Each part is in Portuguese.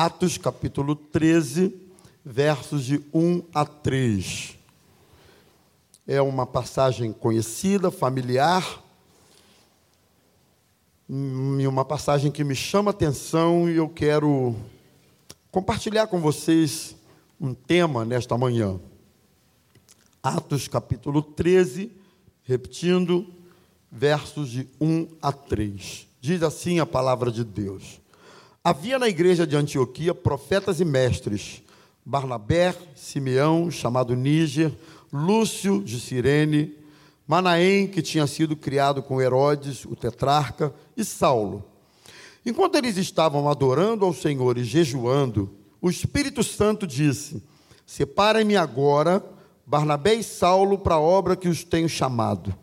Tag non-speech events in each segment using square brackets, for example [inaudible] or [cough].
Atos capítulo 13, versos de 1 a 3. É uma passagem conhecida, familiar, e uma passagem que me chama atenção e eu quero compartilhar com vocês um tema nesta manhã. Atos capítulo 13, repetindo, versos de 1 a 3. Diz assim a palavra de Deus. Havia na igreja de Antioquia profetas e mestres, Barnabé, Simeão, chamado Níger, Lúcio de Cirene, Manaém, que tinha sido criado com Herodes, o tetrarca, e Saulo. Enquanto eles estavam adorando ao Senhor e jejuando, o Espírito Santo disse: Separem-me agora, Barnabé e Saulo, para a obra que os tenho chamado.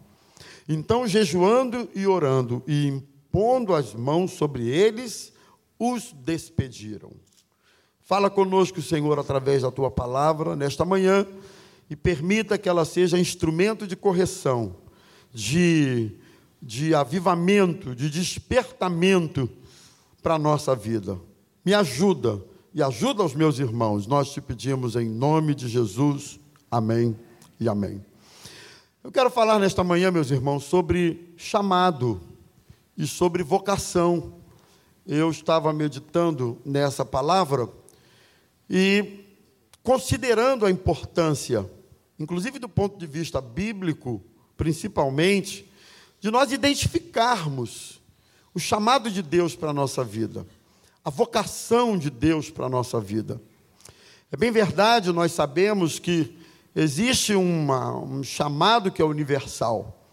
Então, jejuando e orando e impondo as mãos sobre eles, os despediram. Fala conosco, Senhor, através da tua palavra nesta manhã e permita que ela seja instrumento de correção, de, de avivamento, de despertamento para a nossa vida. Me ajuda e ajuda os meus irmãos. Nós te pedimos em nome de Jesus. Amém e amém. Eu quero falar nesta manhã, meus irmãos, sobre chamado e sobre vocação. Eu estava meditando nessa palavra e considerando a importância, inclusive do ponto de vista bíblico, principalmente, de nós identificarmos o chamado de Deus para a nossa vida, a vocação de Deus para a nossa vida. É bem verdade, nós sabemos que existe uma, um chamado que é universal,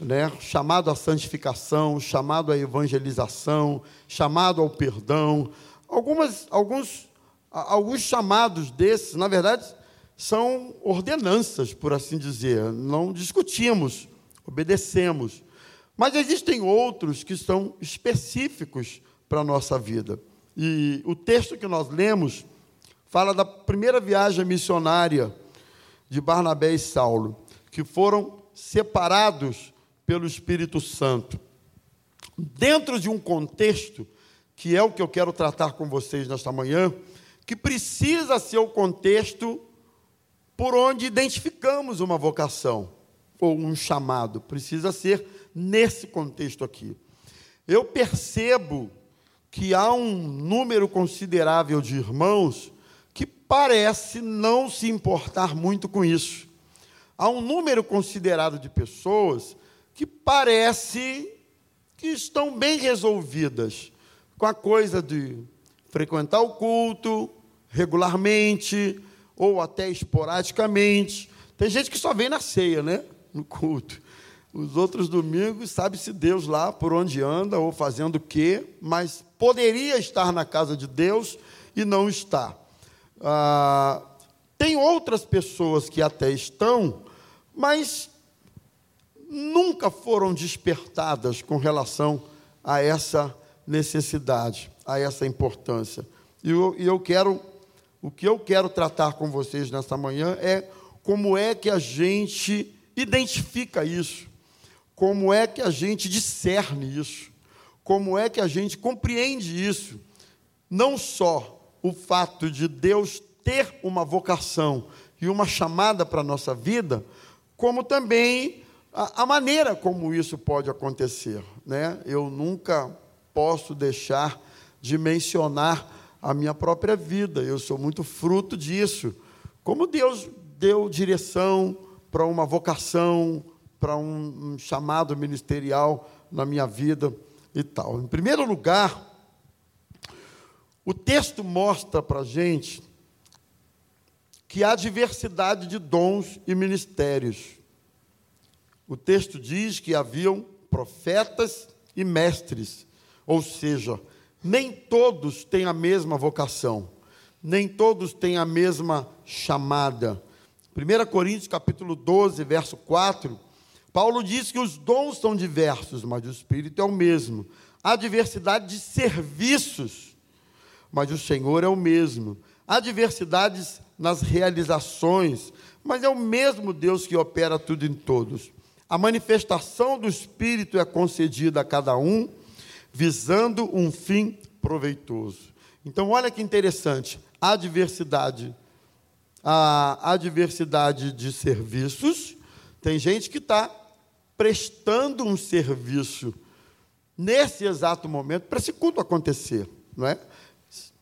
né? chamado à santificação, chamado à evangelização, chamado ao perdão. Algumas, alguns, alguns chamados desses, na verdade, são ordenanças, por assim dizer. Não discutimos, obedecemos. Mas existem outros que são específicos para a nossa vida. E o texto que nós lemos fala da primeira viagem missionária de Barnabé e Saulo, que foram separados pelo Espírito Santo. Dentro de um contexto, que é o que eu quero tratar com vocês nesta manhã, que precisa ser o contexto por onde identificamos uma vocação ou um chamado, precisa ser nesse contexto aqui. Eu percebo que há um número considerável de irmãos que parece não se importar muito com isso. Há um número considerado de pessoas que parece que estão bem resolvidas com a coisa de frequentar o culto regularmente ou até esporadicamente. Tem gente que só vem na ceia, né? No culto. Os outros domingos, sabe-se Deus lá por onde anda ou fazendo o quê, mas poderia estar na casa de Deus e não está. Ah, tem outras pessoas que até estão, mas nunca foram despertadas com relação a essa necessidade, a essa importância. E eu, eu quero, o que eu quero tratar com vocês nesta manhã é como é que a gente identifica isso, como é que a gente discerne isso, como é que a gente compreende isso. Não só o fato de Deus ter uma vocação e uma chamada para a nossa vida, como também a, a maneira como isso pode acontecer. Né? Eu nunca posso deixar de mencionar a minha própria vida, eu sou muito fruto disso. Como Deus deu direção para uma vocação, para um, um chamado ministerial na minha vida e tal. Em primeiro lugar, o texto mostra para a gente que há diversidade de dons e ministérios. O texto diz que haviam profetas e mestres, ou seja, nem todos têm a mesma vocação, nem todos têm a mesma chamada. 1 Coríntios capítulo 12, verso 4, Paulo diz que os dons são diversos, mas o Espírito é o mesmo. Há diversidade de serviços, mas o Senhor é o mesmo. Há diversidades nas realizações, mas é o mesmo Deus que opera tudo em todos. A manifestação do Espírito é concedida a cada um, visando um fim proveitoso. Então, olha que interessante, a diversidade, a, a diversidade de serviços, tem gente que está prestando um serviço nesse exato momento para esse culto acontecer, não é?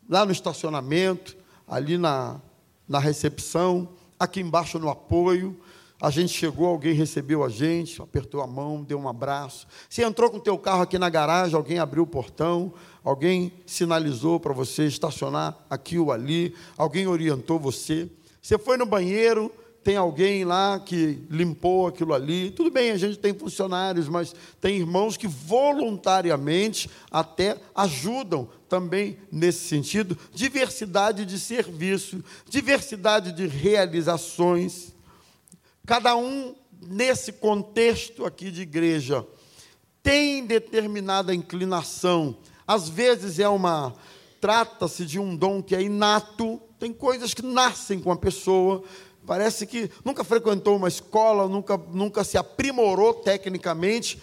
Lá no estacionamento, ali na, na recepção, aqui embaixo no apoio, a gente chegou, alguém recebeu a gente, apertou a mão, deu um abraço. Você entrou com o teu carro aqui na garagem, alguém abriu o portão, alguém sinalizou para você estacionar aqui ou ali, alguém orientou você. Você foi no banheiro, tem alguém lá que limpou aquilo ali. Tudo bem, a gente tem funcionários, mas tem irmãos que voluntariamente até ajudam também nesse sentido. Diversidade de serviço, diversidade de realizações. Cada um, nesse contexto aqui de igreja, tem determinada inclinação. Às vezes é uma. Trata-se de um dom que é inato, tem coisas que nascem com a pessoa. Parece que nunca frequentou uma escola, nunca, nunca se aprimorou tecnicamente.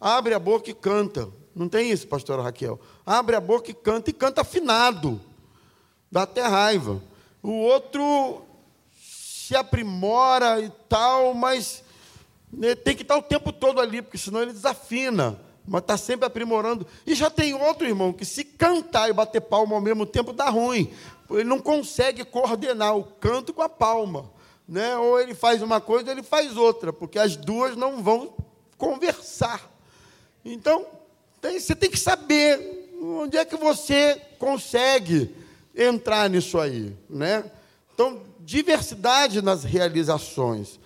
Abre a boca e canta. Não tem isso, pastora Raquel? Abre a boca e canta, e canta afinado. Dá até raiva. O outro se aprimora e tal, mas né, tem que estar o tempo todo ali, porque senão ele desafina. Mas está sempre aprimorando. E já tem outro irmão que, se cantar e bater palma ao mesmo tempo, dá ruim. Ele não consegue coordenar o canto com a palma. Né? Ou ele faz uma coisa, ou ele faz outra, porque as duas não vão conversar. Então, tem, você tem que saber onde é que você consegue entrar nisso aí. Né? Então, diversidade nas realizações.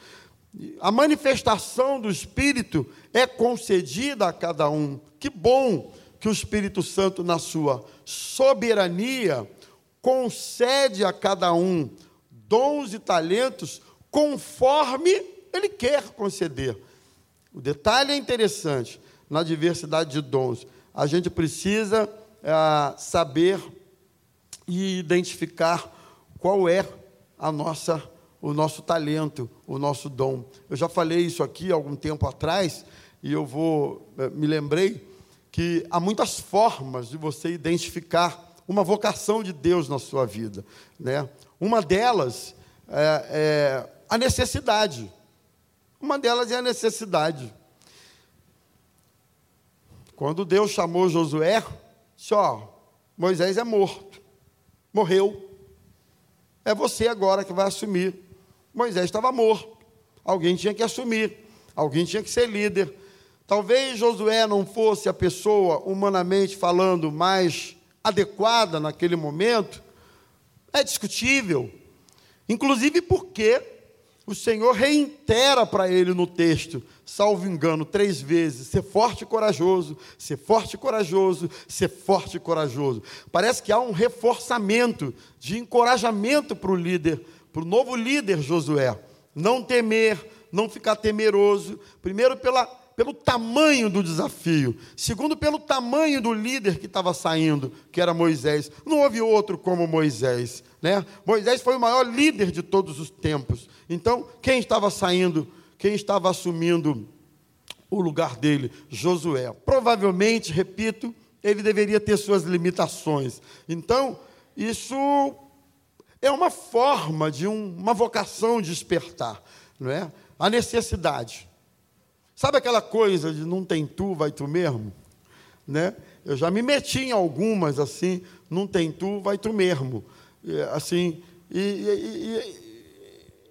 A manifestação do Espírito é concedida a cada um. Que bom que o Espírito Santo, na sua soberania, concede a cada um dons e talentos conforme ele quer conceder. O detalhe é interessante na diversidade de dons. A gente precisa é, saber e identificar qual é a nossa, o nosso talento, o nosso dom. Eu já falei isso aqui algum tempo atrás e eu vou eh, me lembrei que há muitas formas de você identificar uma vocação de Deus na sua vida, né? Uma delas é, é a necessidade. Uma delas é a necessidade. Quando Deus chamou Josué, disse: Ó, Moisés é morto, morreu. É você agora que vai assumir. Moisés estava morto. Alguém tinha que assumir. Alguém tinha que ser líder. Talvez Josué não fosse a pessoa, humanamente falando, mais adequada naquele momento. É discutível. Inclusive porque o Senhor reitera para ele no texto, salvo engano, três vezes: ser forte e corajoso, ser forte e corajoso, ser forte e corajoso. Parece que há um reforçamento de encorajamento para o líder, para o novo líder Josué. Não temer, não ficar temeroso. Primeiro, pela, pelo tamanho do desafio. Segundo, pelo tamanho do líder que estava saindo, que era Moisés. Não houve outro como Moisés. Né? Moisés foi o maior líder de todos os tempos. Então, quem estava saindo, quem estava assumindo o lugar dele? Josué. Provavelmente, repito, ele deveria ter suas limitações. Então, isso é uma forma de um, uma vocação de despertar, não é? A necessidade. Sabe aquela coisa de não tem tu, vai tu mesmo? Né? Eu já me meti em algumas assim, não tem tu, vai tu mesmo assim, e, e,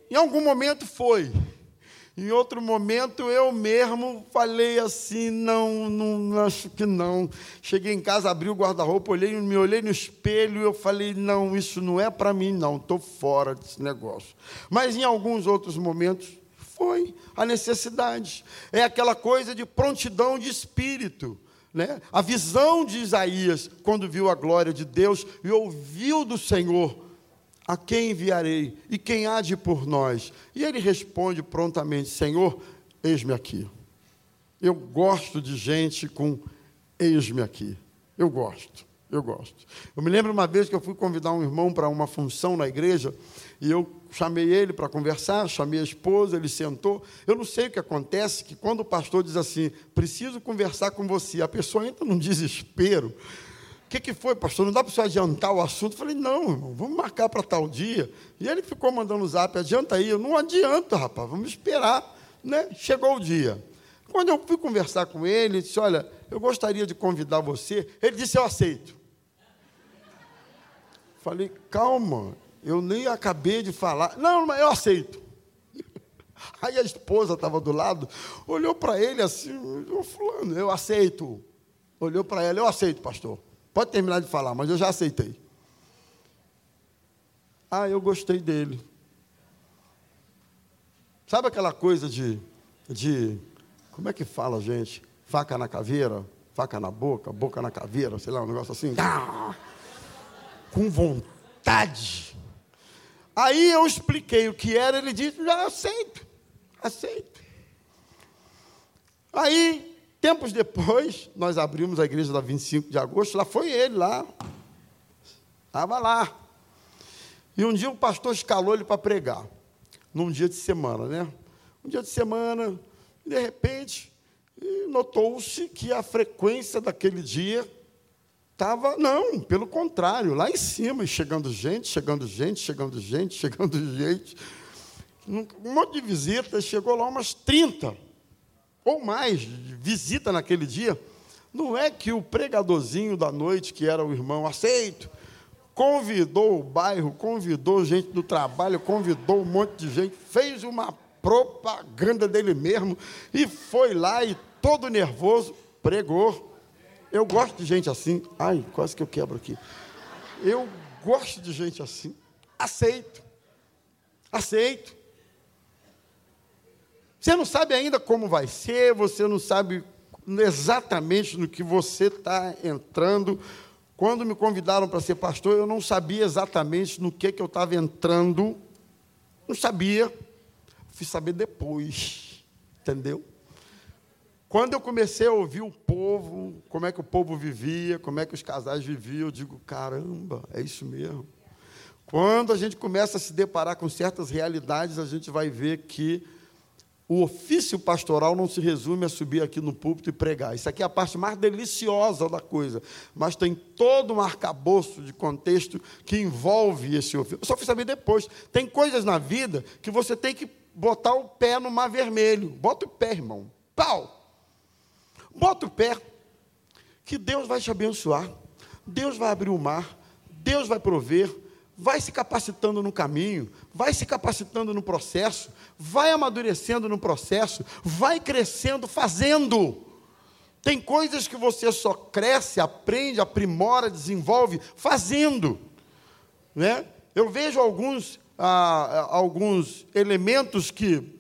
e, em algum momento foi. Em outro momento eu mesmo falei assim, não, não acho que não. Cheguei em casa, abri o guarda-roupa, olhei, me olhei no espelho e eu falei, não, isso não é para mim, não, estou fora desse negócio. Mas em alguns outros momentos foi a necessidade. É aquela coisa de prontidão de espírito. Né? A visão de Isaías, quando viu a glória de Deus e ouviu do Senhor: A quem enviarei? E quem há de por nós? E ele responde prontamente: Senhor, eis-me aqui. Eu gosto de gente com eis-me aqui. Eu gosto, eu gosto. Eu me lembro uma vez que eu fui convidar um irmão para uma função na igreja e eu chamei ele para conversar, chamei a esposa, ele sentou. Eu não sei o que acontece, que quando o pastor diz assim, preciso conversar com você, a pessoa entra num desespero. Que, que foi, pastor? Não dá para você adiantar o assunto? Eu falei, não, irmão, vamos marcar para tal dia. E ele ficou mandando o zap, adianta aí. Eu não adianto, rapaz, vamos esperar. Né? Chegou o dia. Quando eu fui conversar com ele, ele disse, olha, eu gostaria de convidar você. Ele disse, eu aceito. Falei, calma, eu nem acabei de falar. Não, mas eu aceito. [laughs] Aí a esposa estava do lado, olhou para ele assim, fulano, eu aceito. Olhou para ela, eu aceito, pastor. Pode terminar de falar, mas eu já aceitei. Ah, eu gostei dele. Sabe aquela coisa de, de como é que fala, gente? Faca na caveira, faca na boca, boca na caveira, sei lá, um negócio assim. Ah, com vontade. Aí eu expliquei o que era, ele disse, já aceito, aceito. Aí Tempos depois, nós abrimos a igreja da 25 de agosto, lá foi ele, lá. Estava lá. E um dia o pastor escalou ele para pregar, num dia de semana, né? Um dia de semana, e de repente, notou-se que a frequência daquele dia estava, não, pelo contrário, lá em cima, chegando gente, chegando gente, chegando gente, [laughs] chegando gente. Um monte de visitas, chegou lá umas 30 ou mais, visita naquele dia, não é que o pregadorzinho da noite, que era o irmão aceito, convidou o bairro, convidou gente do trabalho, convidou um monte de gente, fez uma propaganda dele mesmo e foi lá e todo nervoso pregou. Eu gosto de gente assim. Ai, quase que eu quebro aqui. Eu gosto de gente assim. Aceito. Aceito. Você não sabe ainda como vai ser, você não sabe exatamente no que você está entrando. Quando me convidaram para ser pastor, eu não sabia exatamente no que, que eu estava entrando. Não sabia. Fui saber depois. Entendeu? Quando eu comecei a ouvir o povo, como é que o povo vivia, como é que os casais viviam, eu digo: caramba, é isso mesmo. Quando a gente começa a se deparar com certas realidades, a gente vai ver que o ofício pastoral não se resume a subir aqui no púlpito e pregar. Isso aqui é a parte mais deliciosa da coisa. Mas tem todo um arcabouço de contexto que envolve esse ofício. Eu só fui saber depois. Tem coisas na vida que você tem que botar o pé no mar vermelho. Bota o pé, irmão. Pau! Bota o pé, que Deus vai te abençoar. Deus vai abrir o mar. Deus vai prover vai se capacitando no caminho, vai se capacitando no processo, vai amadurecendo no processo, vai crescendo fazendo. Tem coisas que você só cresce, aprende, aprimora, desenvolve fazendo. Né? Eu vejo alguns, ah, alguns elementos que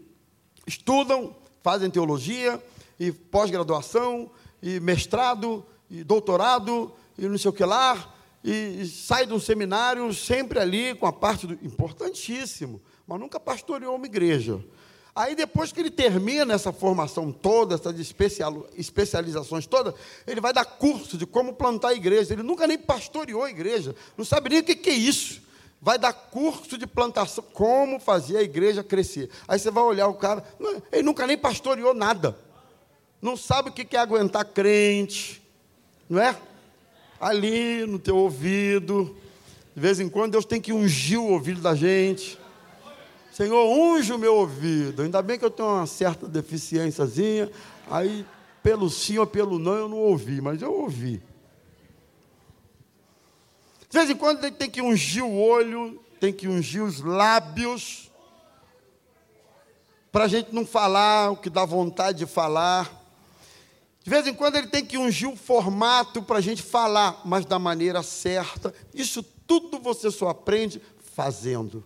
estudam, fazem teologia, e pós-graduação, e mestrado, e doutorado, e não sei o que lá, e, sai de um seminário sempre ali com a parte do importantíssimo, mas nunca pastoreou uma igreja. Aí depois que ele termina essa formação toda, essas especial, especializações todas, ele vai dar curso de como plantar a igreja. Ele nunca nem pastoreou a igreja, não sabe nem o que, que é isso. Vai dar curso de plantação, como fazer a igreja crescer. Aí você vai olhar o cara, ele nunca nem pastoreou nada. Não sabe o que é aguentar crente, não é? Ali no teu ouvido. De vez em quando Deus tem que ungir o ouvido da gente. Senhor, unge o meu ouvido. Ainda bem que eu tenho uma certa deficiênciazinha. Aí, pelo sim ou pelo não, eu não ouvi, mas eu ouvi. De vez em quando tem que ungir o olho, tem que ungir os lábios, para a gente não falar o que dá vontade de falar. De vez em quando ele tem que ungir o formato para a gente falar, mas da maneira certa. Isso tudo você só aprende fazendo.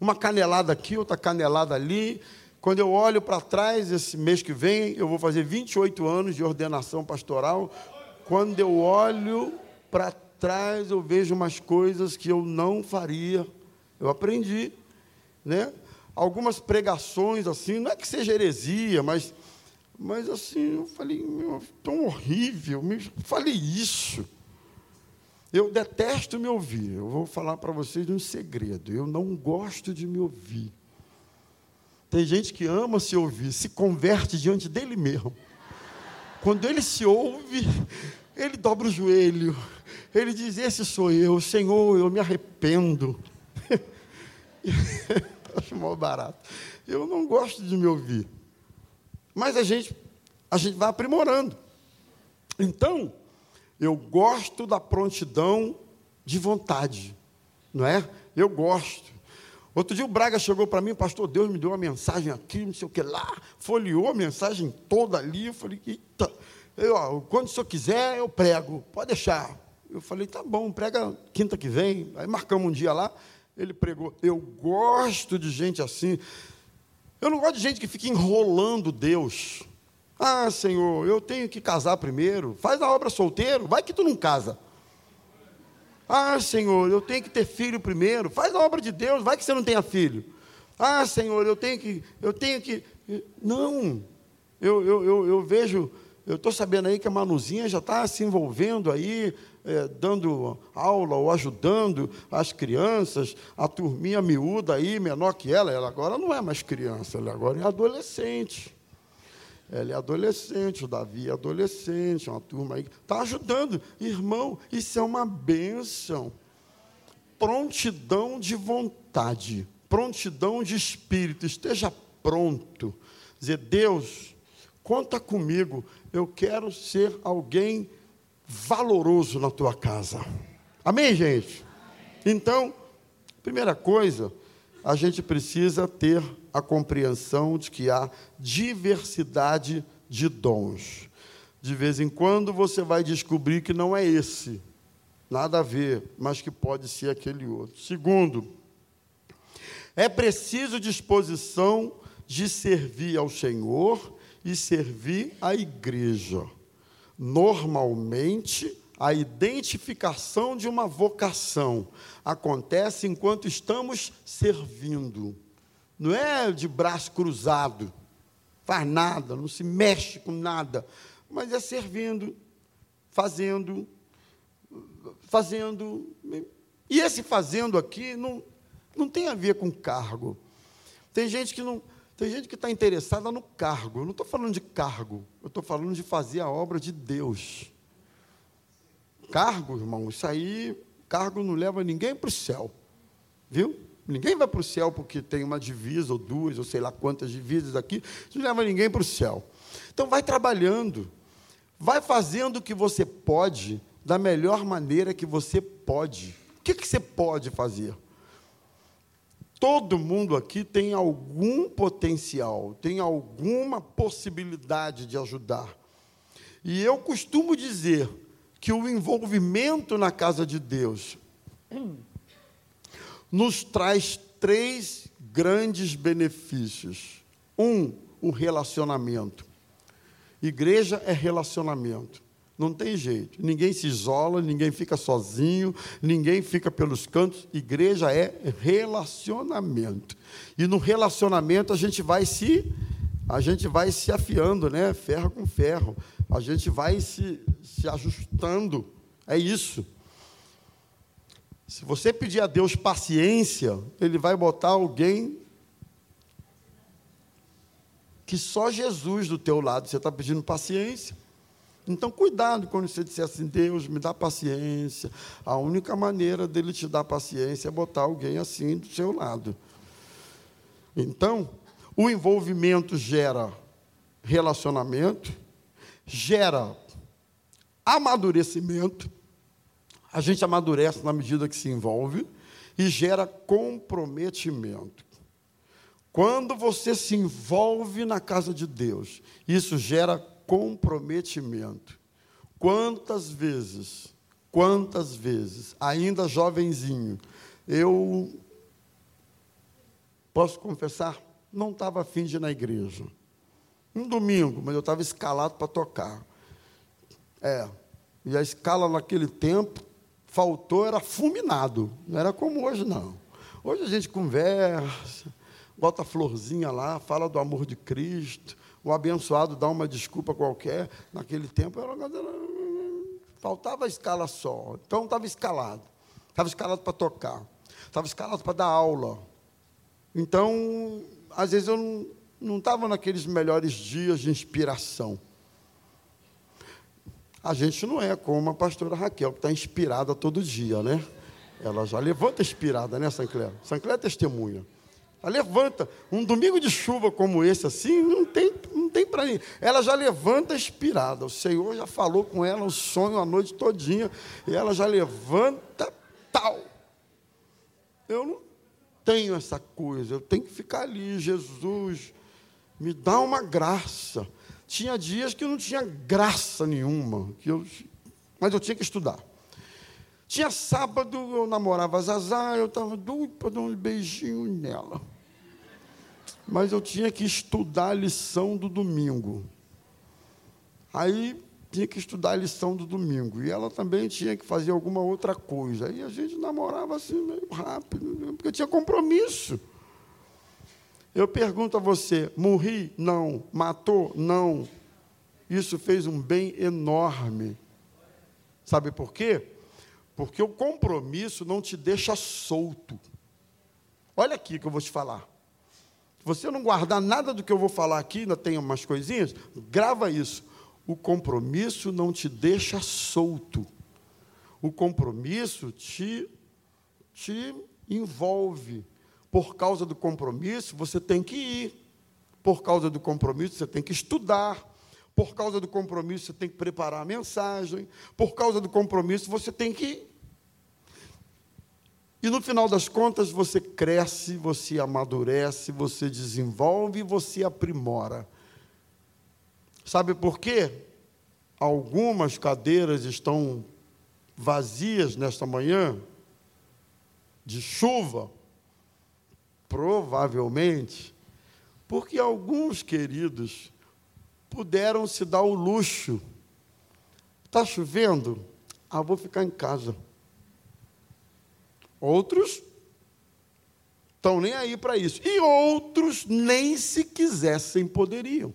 Uma canelada aqui, outra canelada ali. Quando eu olho para trás, esse mês que vem, eu vou fazer 28 anos de ordenação pastoral. Quando eu olho para trás, eu vejo umas coisas que eu não faria. Eu aprendi, né? Algumas pregações assim, não é que seja heresia, mas mas assim, eu falei, meu, tão horrível, falei isso. Eu detesto me ouvir. Eu vou falar para vocês um segredo. Eu não gosto de me ouvir. Tem gente que ama se ouvir, se converte diante dele mesmo. Quando ele se ouve, ele dobra o joelho, ele diz: Esse sou eu, Senhor, eu me arrependo. [laughs] Acho mal barato. Eu não gosto de me ouvir. Mas a gente, a gente vai aprimorando. Então, eu gosto da prontidão de vontade, não é? Eu gosto. Outro dia o Braga chegou para mim, pastor, Deus me deu uma mensagem aqui, não sei o que lá, folheou a mensagem toda ali, eu falei, eita, eu, ó, quando o senhor quiser, eu prego, pode deixar. Eu falei, tá bom, prega quinta que vem, aí marcamos um dia lá, ele pregou. Eu gosto de gente assim, eu não gosto de gente que fica enrolando Deus. Ah, Senhor, eu tenho que casar primeiro, faz a obra solteiro, vai que tu não casa. Ah, Senhor, eu tenho que ter filho primeiro. Faz a obra de Deus, vai que você não tenha filho. Ah, Senhor, eu tenho que, eu tenho que. Não. Eu, eu, eu, eu vejo, eu estou sabendo aí que a Manuzinha já está se envolvendo aí, é, dando aula ou ajudando as crianças, a turminha miúda aí, menor que ela, ela agora não é mais criança, ela agora é adolescente. Ela é adolescente, o Davi é adolescente, uma turma aí. Está ajudando. Irmão, isso é uma bênção. Prontidão de vontade, prontidão de espírito. Esteja pronto. Dizer, Deus, conta comigo. Eu quero ser alguém valoroso na tua casa. Amém, gente? Então, primeira coisa, a gente precisa ter a compreensão de que há diversidade de dons. De vez em quando você vai descobrir que não é esse, nada a ver, mas que pode ser aquele outro. Segundo, é preciso disposição de servir ao Senhor e servir à igreja. Normalmente, a identificação de uma vocação acontece enquanto estamos servindo. Não é de braço cruzado, faz nada, não se mexe com nada, mas é servindo, fazendo, fazendo. E esse fazendo aqui não, não tem a ver com cargo. Tem gente que não. Tem gente que está interessada no cargo. Eu não estou falando de cargo, eu estou falando de fazer a obra de Deus. Cargo, irmão, isso aí, cargo não leva ninguém para o céu. Viu? Ninguém vai para o céu porque tem uma divisa ou duas, ou sei lá quantas divisas aqui. Isso não leva ninguém para o céu. Então, vai trabalhando. Vai fazendo o que você pode, da melhor maneira que você pode. O que, que você pode fazer? Todo mundo aqui tem algum potencial, tem alguma possibilidade de ajudar. E eu costumo dizer que o envolvimento na casa de Deus nos traz três grandes benefícios. Um, o relacionamento. Igreja é relacionamento. Não tem jeito. Ninguém se isola, ninguém fica sozinho, ninguém fica pelos cantos. Igreja é relacionamento. E no relacionamento a gente vai se a gente vai se afiando, né? Ferro com ferro a gente vai se, se ajustando. É isso. Se você pedir a Deus paciência, Ele vai botar alguém que só Jesus do teu lado. Você está pedindo paciência. Então, cuidado quando você disser assim: Deus, me dá paciência. A única maneira dele te dar paciência é botar alguém assim do seu lado. Então, o envolvimento gera relacionamento, gera amadurecimento, a gente amadurece na medida que se envolve, e gera comprometimento. Quando você se envolve na casa de Deus, isso gera comprometimento. Quantas vezes, quantas vezes, ainda jovenzinho, eu posso confessar, não estava afim de ir na igreja. Um domingo, mas eu estava escalado para tocar. É. E a escala naquele tempo, faltou, era fulminado. Não era como hoje, não. Hoje a gente conversa, bota a florzinha lá, fala do amor de Cristo. O abençoado dá uma desculpa qualquer. Naquele tempo era faltava escala só. Então estava escalado. Estava escalado para tocar. Estava escalado para dar aula. Então, às vezes eu não não estava naqueles melhores dias de inspiração. A gente não é como a pastora Raquel, que está inspirada todo dia, né? Ela já levanta inspirada, né, Sancler? Sancler é testemunha. Ela levanta. Um domingo de chuva como esse, assim, não tem, não tem para ir. Ela já levanta inspirada. O Senhor já falou com ela o sonho a noite todinha. E ela já levanta tal. Eu não tenho essa coisa. Eu tenho que ficar ali, Jesus. Me dá uma graça. Tinha dias que eu não tinha graça nenhuma. Que eu, mas eu tinha que estudar. Tinha sábado, eu namorava a Zazá, eu estava doido para dar um beijinho nela. Mas eu tinha que estudar a lição do domingo. Aí tinha que estudar a lição do domingo. E ela também tinha que fazer alguma outra coisa. Aí a gente namorava assim meio rápido, porque tinha compromisso. Eu pergunto a você: morri? Não. Matou? Não. Isso fez um bem enorme. Sabe por quê? Porque o compromisso não te deixa solto. Olha aqui que eu vou te falar. Se você não guardar nada do que eu vou falar aqui, ainda tem umas coisinhas, grava isso. O compromisso não te deixa solto. O compromisso te, te envolve. Por causa do compromisso, você tem que ir. Por causa do compromisso, você tem que estudar. Por causa do compromisso, você tem que preparar a mensagem. Por causa do compromisso, você tem que. E no final das contas, você cresce, você amadurece, você desenvolve você aprimora. Sabe por quê? Algumas cadeiras estão vazias nesta manhã, de chuva, provavelmente, porque alguns queridos puderam se dar o luxo. Está chovendo? Ah, vou ficar em casa. Outros estão nem aí para isso. E outros nem se quisessem poderiam.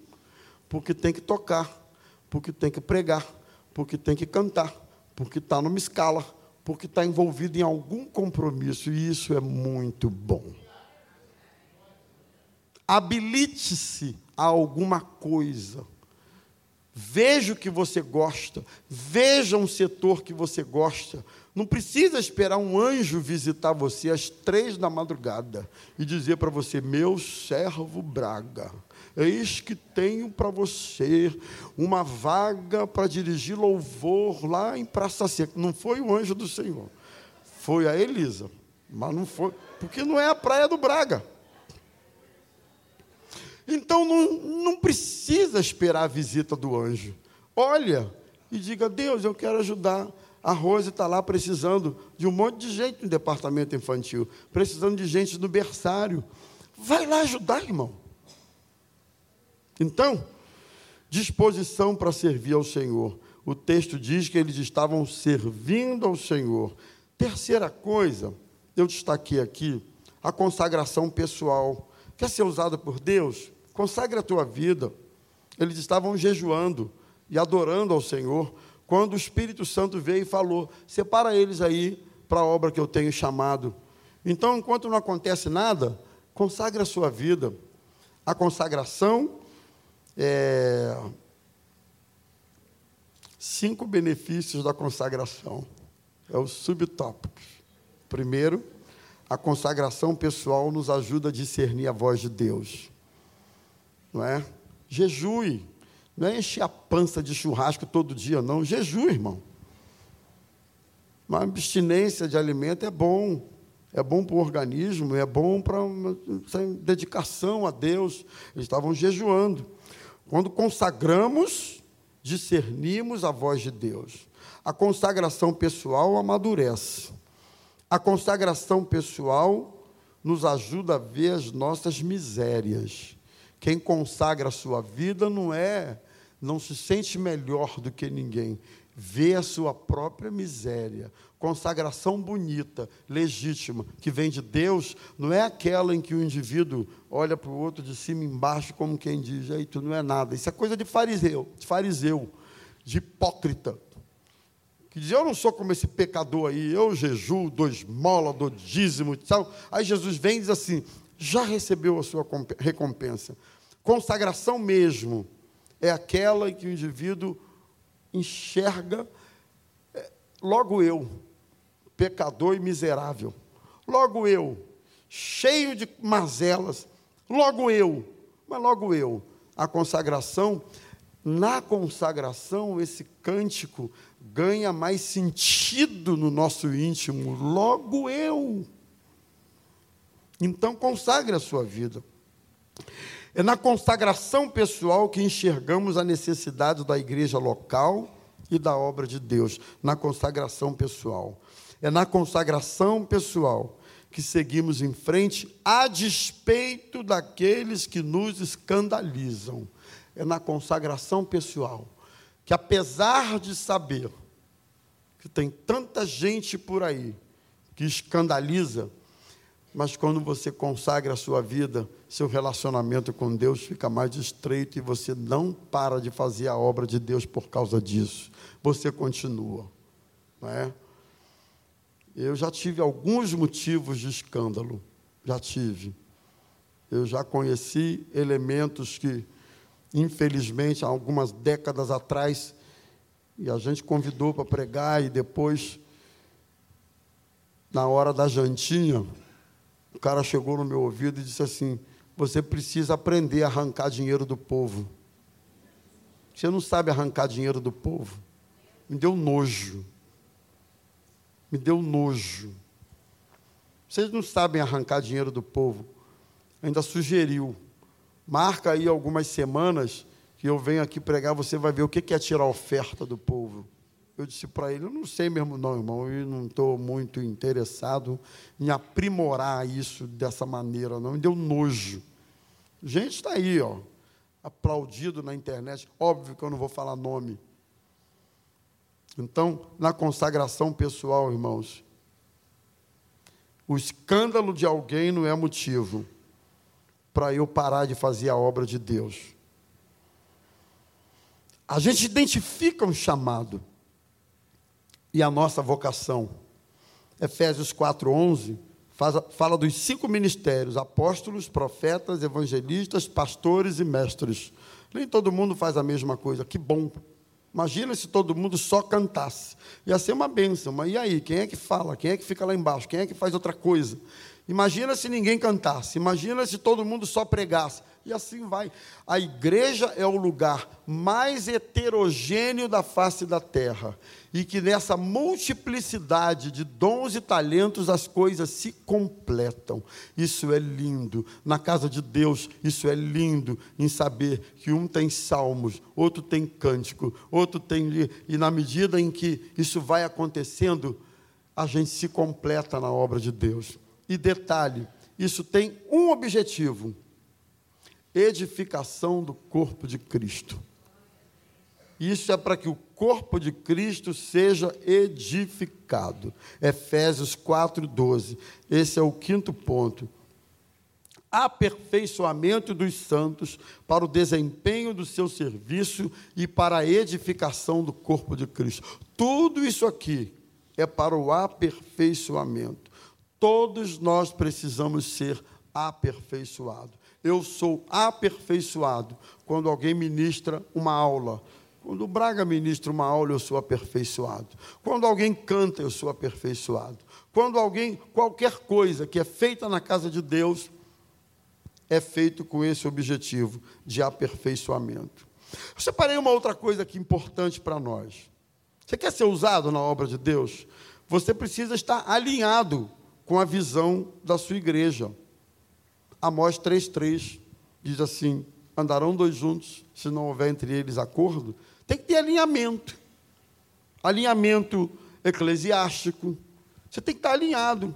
Porque tem que tocar, porque tem que pregar, porque tem que cantar, porque está numa escala, porque está envolvido em algum compromisso. E isso é muito bom. Habilite-se a alguma coisa. Veja o que você gosta, veja um setor que você gosta. Não precisa esperar um anjo visitar você às três da madrugada e dizer para você: Meu servo Braga, eis que tenho para você uma vaga para dirigir louvor lá em Praça Seca. Não foi o anjo do Senhor, foi a Elisa, mas não foi, porque não é a praia do Braga. Então não, não precisa esperar a visita do anjo. Olha e diga: Deus, eu quero ajudar. A Rose está lá precisando de um monte de gente no departamento infantil, precisando de gente no berçário. Vai lá ajudar, irmão. Então, disposição para servir ao Senhor. O texto diz que eles estavam servindo ao Senhor. Terceira coisa, eu destaquei aqui, a consagração pessoal. Quer ser usado por Deus? Consagre a tua vida. Eles estavam jejuando e adorando ao Senhor, quando o Espírito Santo veio e falou: separa eles aí para a obra que eu tenho chamado. Então, enquanto não acontece nada, consagre a sua vida. A consagração é. Cinco benefícios da consagração. É o subtópico. Primeiro, a consagração pessoal nos ajuda a discernir a voz de Deus não é? Jejue. Não é encher a pança de churrasco todo dia, não. Jejue, irmão. Uma abstinência de alimento é bom. É bom para o organismo, é bom para dedicação a Deus. Eles estavam jejuando. Quando consagramos, discernimos a voz de Deus. A consagração pessoal amadurece. A consagração pessoal nos ajuda a ver as nossas misérias. Quem consagra a sua vida não é, não se sente melhor do que ninguém, vê a sua própria miséria. Consagração bonita, legítima, que vem de Deus, não é aquela em que o indivíduo olha para o outro de cima e embaixo, como quem diz, aí tu não é nada. Isso é coisa de fariseu, de fariseu, de hipócrita. Que diz, eu não sou como esse pecador aí, eu jejuo, dou esmola, dou dízimo tal. Aí Jesus vem e diz assim: já recebeu a sua recompensa. Consagração mesmo é aquela em que o indivíduo enxerga, é, logo eu, pecador e miserável, logo eu, cheio de mazelas, logo eu, mas logo eu, a consagração, na consagração, esse cântico ganha mais sentido no nosso íntimo, logo eu. Então consagre a sua vida. É na consagração pessoal que enxergamos a necessidade da igreja local e da obra de Deus, na consagração pessoal. É na consagração pessoal que seguimos em frente a despeito daqueles que nos escandalizam. É na consagração pessoal que, apesar de saber que tem tanta gente por aí que escandaliza, mas quando você consagra a sua vida, seu relacionamento com Deus fica mais estreito e você não para de fazer a obra de Deus por causa disso. Você continua, não é? Eu já tive alguns motivos de escândalo, já tive. Eu já conheci elementos que, infelizmente, há algumas décadas atrás, e a gente convidou para pregar, e depois, na hora da jantinha, o cara chegou no meu ouvido e disse assim: Você precisa aprender a arrancar dinheiro do povo. Você não sabe arrancar dinheiro do povo. Me deu nojo me deu nojo. Vocês não sabem arrancar dinheiro do povo. Ainda sugeriu. Marca aí algumas semanas que eu venho aqui pregar, você vai ver o que é tirar oferta do povo. Eu disse para ele, eu não sei mesmo não, irmão, eu não estou muito interessado em aprimorar isso dessa maneira, não. Me deu nojo. Gente está aí, ó, aplaudido na internet. Óbvio que eu não vou falar nome. Então, na consagração pessoal, irmãos, o escândalo de alguém não é motivo para eu parar de fazer a obra de Deus. A gente identifica um chamado e a nossa vocação. Efésios 4:11 fala dos cinco ministérios: apóstolos, profetas, evangelistas, pastores e mestres. Nem todo mundo faz a mesma coisa. Que bom. Imagina se todo mundo só cantasse. Ia ser uma bênção, mas e aí? Quem é que fala? Quem é que fica lá embaixo? Quem é que faz outra coisa? Imagina se ninguém cantasse. Imagina se todo mundo só pregasse. E assim vai. A igreja é o lugar mais heterogêneo da face da terra. E que nessa multiplicidade de dons e talentos as coisas se completam. Isso é lindo. Na casa de Deus, isso é lindo em saber que um tem salmos, outro tem cântico, outro tem. E na medida em que isso vai acontecendo, a gente se completa na obra de Deus. E detalhe: isso tem um objetivo edificação do corpo de Cristo. Isso é para que o corpo de Cristo seja edificado. Efésios 4:12. Esse é o quinto ponto. Aperfeiçoamento dos santos para o desempenho do seu serviço e para a edificação do corpo de Cristo. Tudo isso aqui é para o aperfeiçoamento. Todos nós precisamos ser aperfeiçoados eu sou aperfeiçoado quando alguém ministra uma aula. Quando o Braga ministra uma aula, eu sou aperfeiçoado. Quando alguém canta, eu sou aperfeiçoado. Quando alguém, qualquer coisa que é feita na casa de Deus, é feito com esse objetivo de aperfeiçoamento. Eu separei uma outra coisa aqui importante para nós. Você quer ser usado na obra de Deus? Você precisa estar alinhado com a visão da sua igreja. Amós 3,3 diz assim: andarão dois juntos, se não houver entre eles acordo. Tem que ter alinhamento. Alinhamento eclesiástico. Você tem que estar alinhado.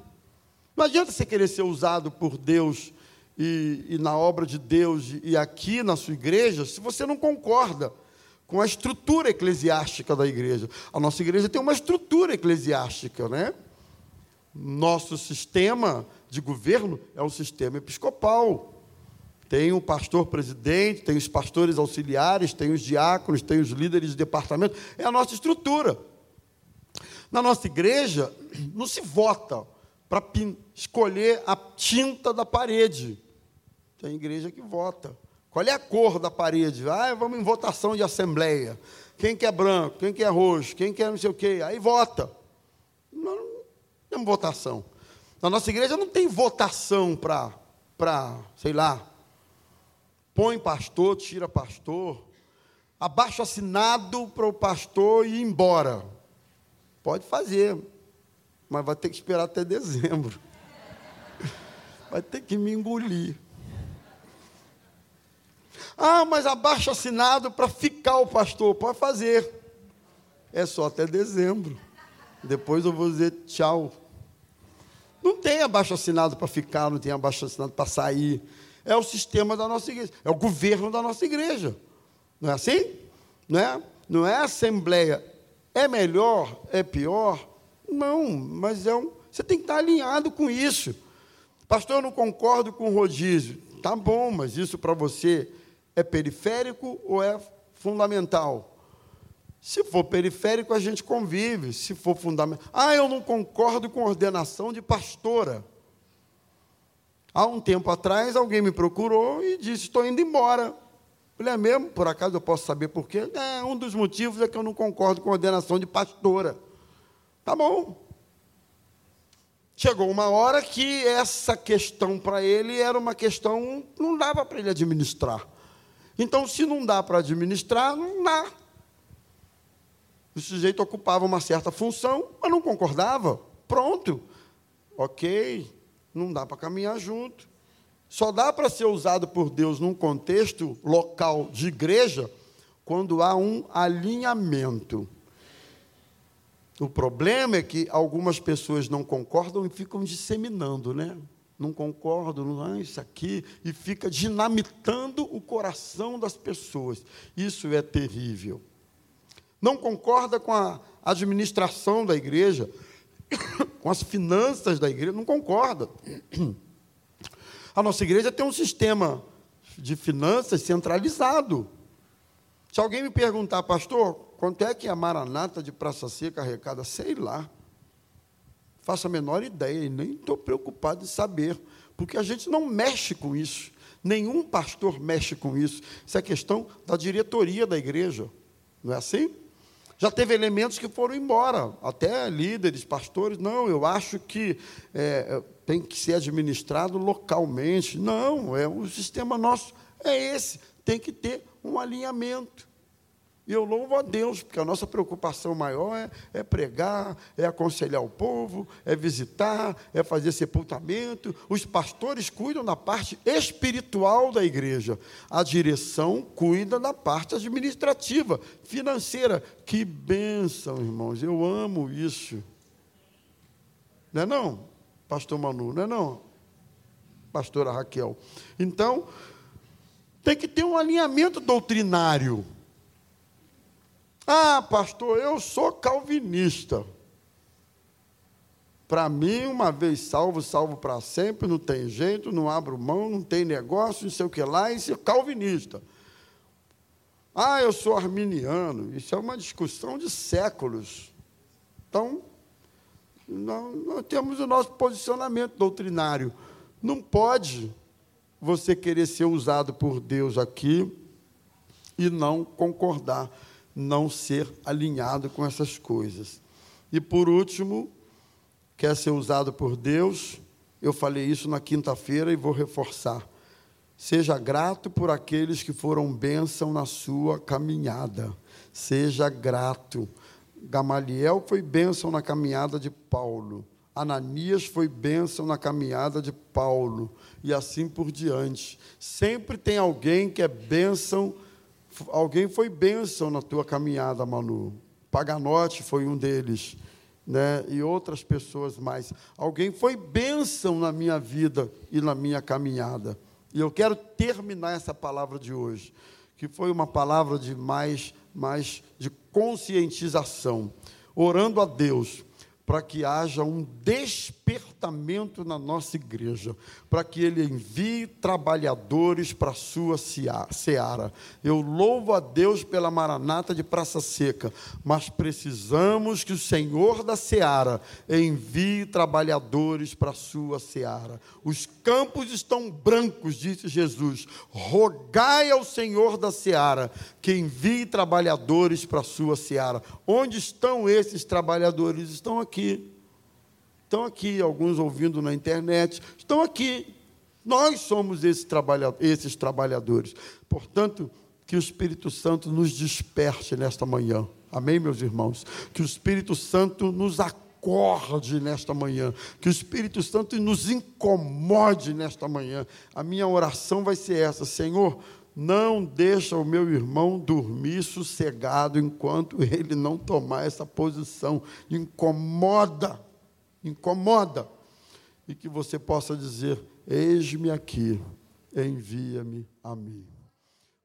Não adianta você querer ser usado por Deus e, e na obra de Deus e aqui na sua igreja, se você não concorda com a estrutura eclesiástica da igreja. A nossa igreja tem uma estrutura eclesiástica, né? Nosso sistema de governo é o sistema episcopal. Tem o pastor presidente, tem os pastores auxiliares, tem os diáconos, tem os líderes de departamento. É a nossa estrutura. Na nossa igreja, não se vota para escolher a tinta da parede. Tem igreja que vota Qual é a cor da parede? Ah, vamos em votação de assembleia. Quem quer branco, quem quer roxo, quem quer não sei o quê. Aí vota. Não, não temos votação. Na nossa igreja não tem votação para, sei lá, põe pastor, tira pastor, abaixo assinado para o pastor ir embora. Pode fazer, mas vai ter que esperar até dezembro. [laughs] Vai ter que me engolir. Ah, mas abaixo assinado para ficar o pastor. Pode fazer. É só até dezembro. Depois eu vou dizer tchau. Não tem abaixo assinado para ficar, não tem abaixo assinado para sair. É o sistema da nossa igreja, é o governo da nossa igreja. Não é assim? Não é? Não é assembleia. É melhor? É pior? Não, mas é um, você tem que estar alinhado com isso. Pastor, eu não concordo com o rodízio. Tá bom, mas isso para você é periférico ou é fundamental? Se for periférico, a gente convive. Se for fundamental. Ah, eu não concordo com ordenação de pastora. Há um tempo atrás, alguém me procurou e disse: Estou indo embora. Falei, é mesmo? Por acaso eu posso saber por quê? É, um dos motivos é que eu não concordo com ordenação de pastora. Tá bom. Chegou uma hora que essa questão para ele era uma questão, não dava para ele administrar. Então, se não dá para administrar, não dá. O sujeito ocupava uma certa função, mas não concordava. Pronto. Ok, não dá para caminhar junto. Só dá para ser usado por Deus num contexto local de igreja quando há um alinhamento. O problema é que algumas pessoas não concordam e ficam disseminando, né? Não concordam, não é isso aqui, e fica dinamitando o coração das pessoas. Isso é terrível. Não concorda com a administração da igreja, [coughs] com as finanças da igreja, não concorda. A nossa igreja tem um sistema de finanças centralizado. Se alguém me perguntar, pastor, Quanto é que a Maranata de Praça Seca arrecada? Sei lá. Faço a menor ideia e nem estou preocupado em saber, porque a gente não mexe com isso. Nenhum pastor mexe com isso. Isso é questão da diretoria da igreja. Não é assim? Já teve elementos que foram embora, até líderes, pastores. Não, eu acho que é, é tem que ser administrado localmente. Não, é o sistema nosso é esse. Tem que ter um alinhamento. E eu louvo a Deus, porque a nossa preocupação maior é, é, pregar, é aconselhar o povo, é visitar, é fazer sepultamento. Os pastores cuidam da parte espiritual da igreja. A direção cuida da parte administrativa, financeira. Que bênção, irmãos. Eu amo isso. Não é não, pastor Manu? Não é não, pastora Raquel? Então, tem que ter um alinhamento doutrinário. Ah, pastor, eu sou calvinista. Para mim, uma vez salvo, salvo para sempre, não tem jeito, não abro mão, não tem negócio, não sei o que lá, isso é calvinista. Ah, eu sou arminiano. Isso é uma discussão de séculos. Então, nós, nós temos o nosso posicionamento doutrinário. Não pode você querer ser usado por Deus aqui e não concordar não ser alinhado com essas coisas. E por último, quer ser usado por Deus, eu falei isso na quinta-feira e vou reforçar. Seja grato por aqueles que foram bênção na sua caminhada. Seja grato. Gamaliel foi bênção na caminhada de Paulo. Ananias foi bênção na caminhada de Paulo. E assim por diante. Sempre tem alguém que é bênção alguém foi bênção na tua caminhada, Manu. Paganote foi um deles, né? E outras pessoas mais. Alguém foi bênção na minha vida e na minha caminhada. E eu quero terminar essa palavra de hoje, que foi uma palavra de mais, mais de conscientização, orando a Deus para que haja um despertamento na nossa igreja, para que Ele envie trabalhadores para a sua seara. Eu louvo a Deus pela maranata de Praça Seca, mas precisamos que o Senhor da seara envie trabalhadores para a sua seara. Os campos estão brancos, disse Jesus. Rogai ao Senhor da seara que envie trabalhadores para a sua seara. Onde estão esses trabalhadores? Estão aqui aqui. Estão aqui, alguns ouvindo na internet, estão aqui. Nós somos esses, trabalha esses trabalhadores. Portanto, que o Espírito Santo nos desperte nesta manhã. Amém, meus irmãos? Que o Espírito Santo nos acorde nesta manhã. Que o Espírito Santo nos incomode nesta manhã. A minha oração vai ser essa: Senhor, não deixa o meu irmão dormir sossegado enquanto ele não tomar essa posição. Incomoda, incomoda. E que você possa dizer: Eis-me aqui, envia-me a mim.